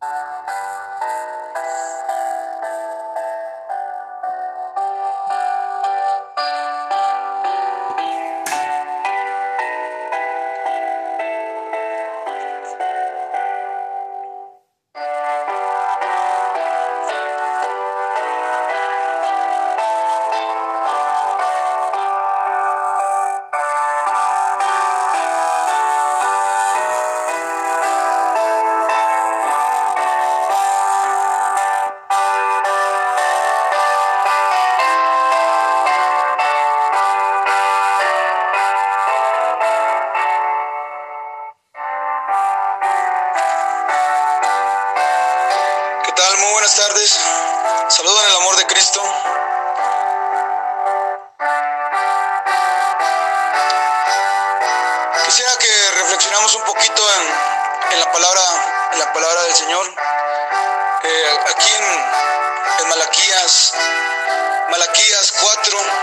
Música ustedes. Saludo en el amor de Cristo. Quisiera que reflexionamos un poquito en, la palabra, en la palabra del Señor. Eh, aquí en, en Malaquías, Malaquías 4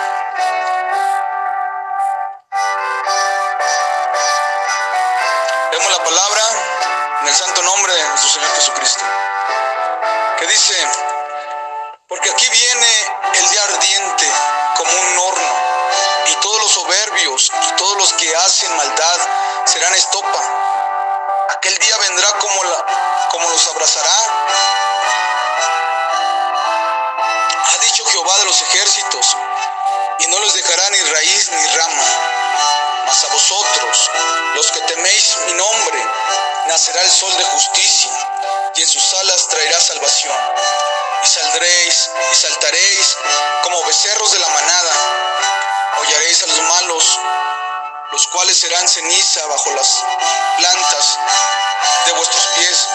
dice, porque aquí viene el día ardiente como un horno, y todos los soberbios y todos los que hacen maldad serán estopa. Aquel día vendrá como, la, como los abrazará. Ha dicho Jehová de los ejércitos, y no los dejará ni raíz ni rama mas a vosotros, los que teméis mi nombre, nacerá el sol de justicia, y en sus alas traerá salvación. Y saldréis y saltaréis como becerros de la manada. Hollaréis a los malos, los cuales serán ceniza bajo las plantas de vuestros pies.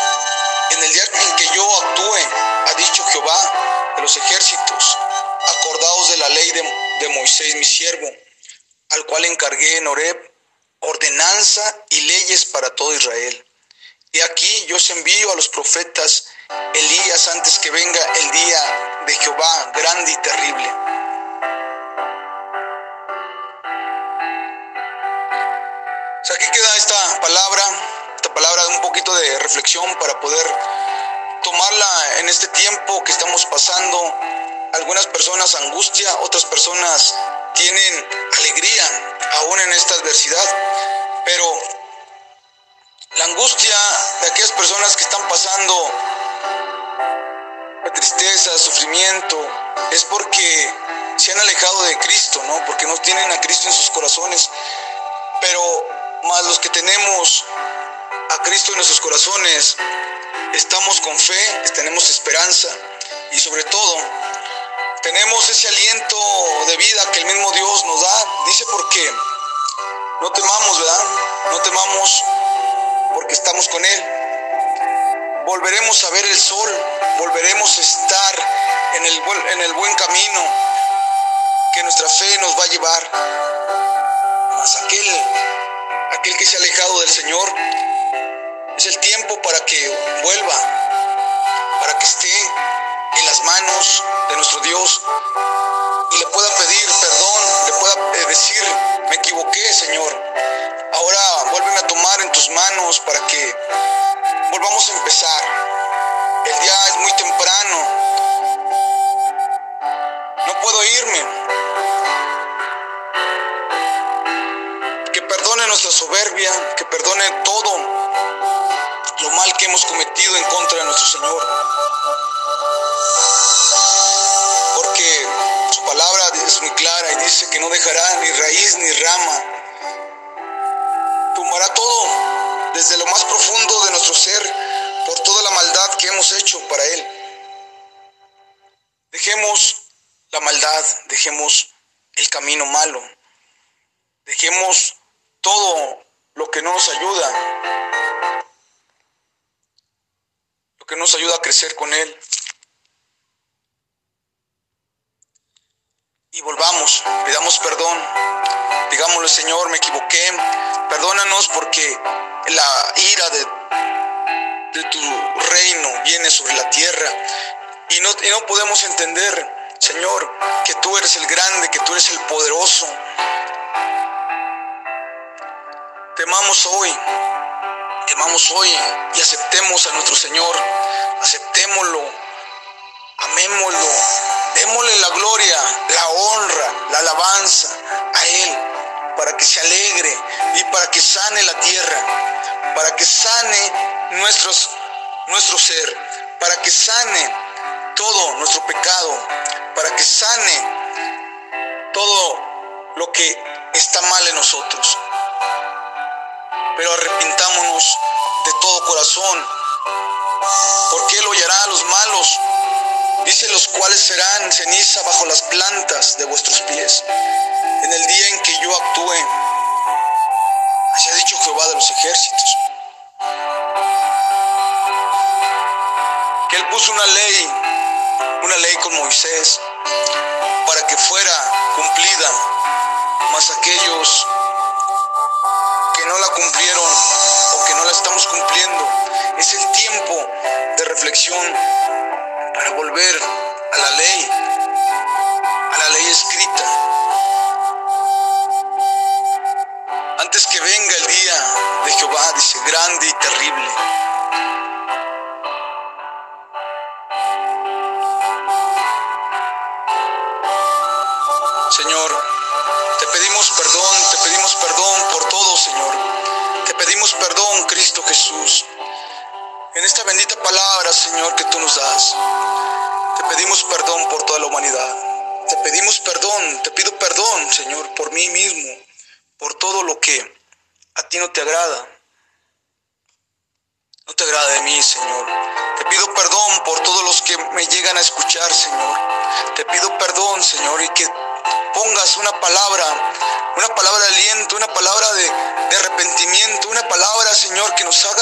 En el día en que yo actúe, ha dicho Jehová de los ejércitos, acordaos de la ley de Moisés, mi siervo envío a los profetas Elías antes que venga el día de Jehová grande y terrible. aquí queda esta palabra, esta palabra de un poquito de reflexión para poder tomarla en este tiempo que estamos pasando. Algunas personas angustia, otras personas tienen alegría aún en esta adversidad, pero la angustia de aquellas personas que están pasando tristeza, sufrimiento, es porque se han alejado de Cristo, ¿no? Porque no tienen a Cristo en sus corazones. Pero más los que tenemos a Cristo en nuestros corazones, estamos con fe, tenemos esperanza y sobre todo tenemos ese aliento de vida que el mismo Dios nos da. Dice porque no temamos, ¿verdad? No temamos porque estamos con Él. Volveremos a ver el sol, volveremos a estar en el, en el buen camino que nuestra fe nos va a llevar. Mas aquel, aquel que se ha alejado del Señor, es el tiempo para que vuelva, para que esté en las manos de nuestro Dios y le pueda pedir perdón, le pueda decir, me equivoqué, Señor, Ahora vuélveme a tomar en tus manos para que volvamos a empezar. El día es muy temprano. No puedo irme. Que perdone nuestra soberbia, que perdone todo lo mal que hemos cometido en contra de nuestro Señor. Dice que no dejará ni raíz ni rama tumbará todo desde lo más profundo de nuestro ser por toda la maldad que hemos hecho para Él. Dejemos la maldad, dejemos el camino malo, dejemos todo lo que no nos ayuda, lo que nos ayuda a crecer con Él. Y volvamos, pidamos perdón, digámosle Señor, me equivoqué, Perdónanos porque la ira de, de tu reino viene sobre la tierra y no, y no podemos entender, Señor, que tú eres el grande, que tú eres el poderoso. Temamos hoy. Temamos hoy y aceptemos a nuestro Señor, aceptémoslo, amémoslo, démosle la gloria, alabanza a Él, para que se alegre y para que sane la tierra, para que sane nuestros, nuestro ser, para que sane todo nuestro pecado, para que sane todo lo que está mal en nosotros. Pero arrepintámonos de todo corazón, porque Él hollará a los malos, dice los cuales serán ceniza bajo las plantas de vuestros pies. En el día en que yo actúe, así ha dicho Jehová de los ejércitos, que Él puso una ley, una ley con Moisés, para que fuera cumplida, mas aquellos que no la cumplieron o que no la estamos cumpliendo, es el tiempo de reflexión volver a la ley, pedimos perdón por toda la humanidad. Te pedimos perdón, te pido perdón, Señor, por mí mismo, por todo lo que a ti no te agrada. No te agrada de mí, Señor. Te pido perdón por todos los que me llegan a escuchar, Señor. Te pido perdón, Señor, y que pongas una palabra, una palabra de aliento, una palabra de, arrepentimiento, una palabra, Señor, que nos haga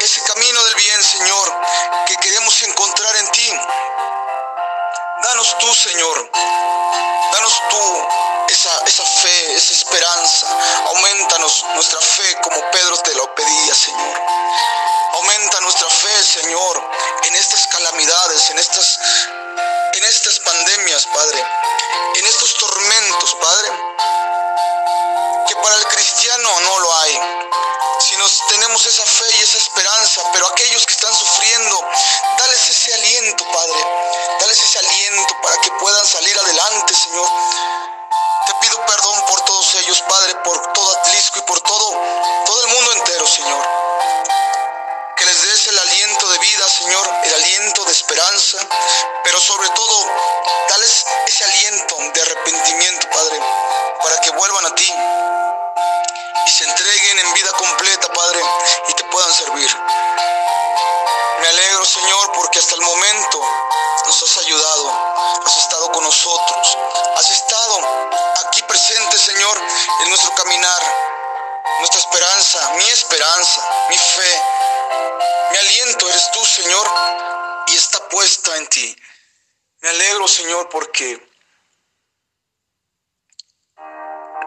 ese camino del bien, Señor, que queremos encontrar en ti. Danos tú, Señor, danos tú esa, fe, esa esperanza. Aumentanos nuestra fe como Pedro te lo pedía, Señor. Aumenta nuestra fe, Señor, en estas calamidades, en estas, y se entreguen en vida completa, Padre, y te puedan servir. Me alegro, Señor, porque hasta el momento nos has ayudado, has estado con nosotros, has estado aquí presente, Señor, en nuestro caminar, nuestra esperanza, mi esperanza, mi fe, mi aliento eres tú, Señor, y está puesta en ti. Me alegro, Señor, porque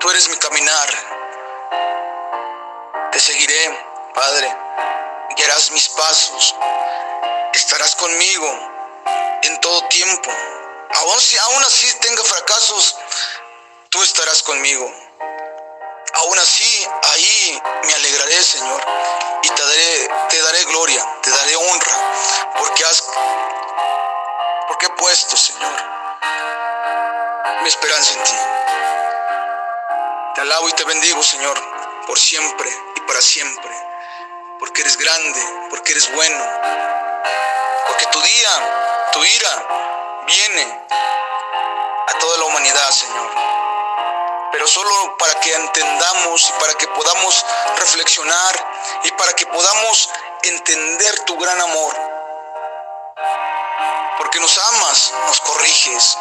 tú eres mi caminar. Te seguiré, Padre, guiarás mis pasos, estarás conmigo en todo tiempo. Aún si aún así tenga fracasos, tú estarás conmigo. Aún así, ahí me alegraré, Señor, y te daré, te daré gloria, te daré honra, porque has, porque he puesto, Señor, mi esperanza en ti. Te alabo y te bendigo, Señor, por siempre y para siempre, porque eres grande, porque eres bueno, porque tu día, tu ira, viene a toda la humanidad, Señor pero solo para que entendamos y para que podamos reflexionar y para que podamos entender tu gran amor. Porque nos amas, nos corriges.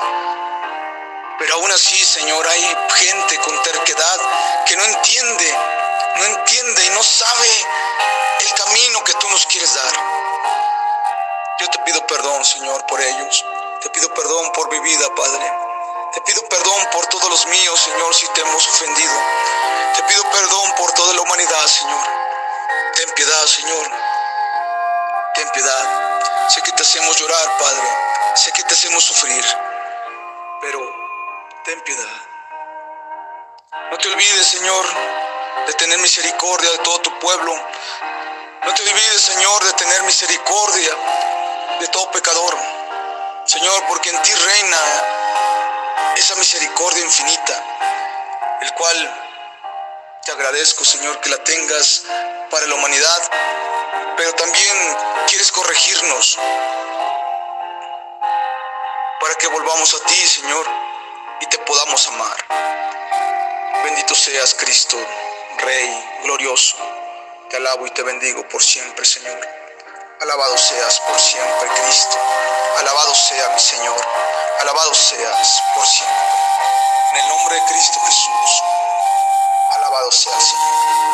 Pero aún así, Señor, hay gente con terquedad que no entiende no entiende y no sabe el camino que tú nos quieres dar. Yo te pido perdón, Señor, por ellos. Te pido perdón por mi vida, Padre. Te pido perdón por todos los míos, Señor, si te hemos ofendido. Te pido perdón por toda la humanidad, Señor. Ten piedad, Señor. Ten piedad. Sé que te hacemos llorar, Padre. Sé que te hacemos sufrir. Pero ten piedad. No te olvides, Señor, de tener misericordia de todo tu pueblo. No te olvides, Señor, de tener misericordia de todo pecador. Señor, porque en ti reina esa misericordia infinita, el cual te agradezco, Señor, que la tengas para la humanidad, pero también quieres corregirnos para que volvamos a ti, Señor, y te podamos amar. Bendito seas, Cristo, Rey glorioso. Te alabo y te bendigo por siempre, Señor. Alabado seas por siempre, Cristo. Alabado sea mi Señor. Alabado seas por siempre. En el nombre de Cristo Jesús. Alabado sea Señor.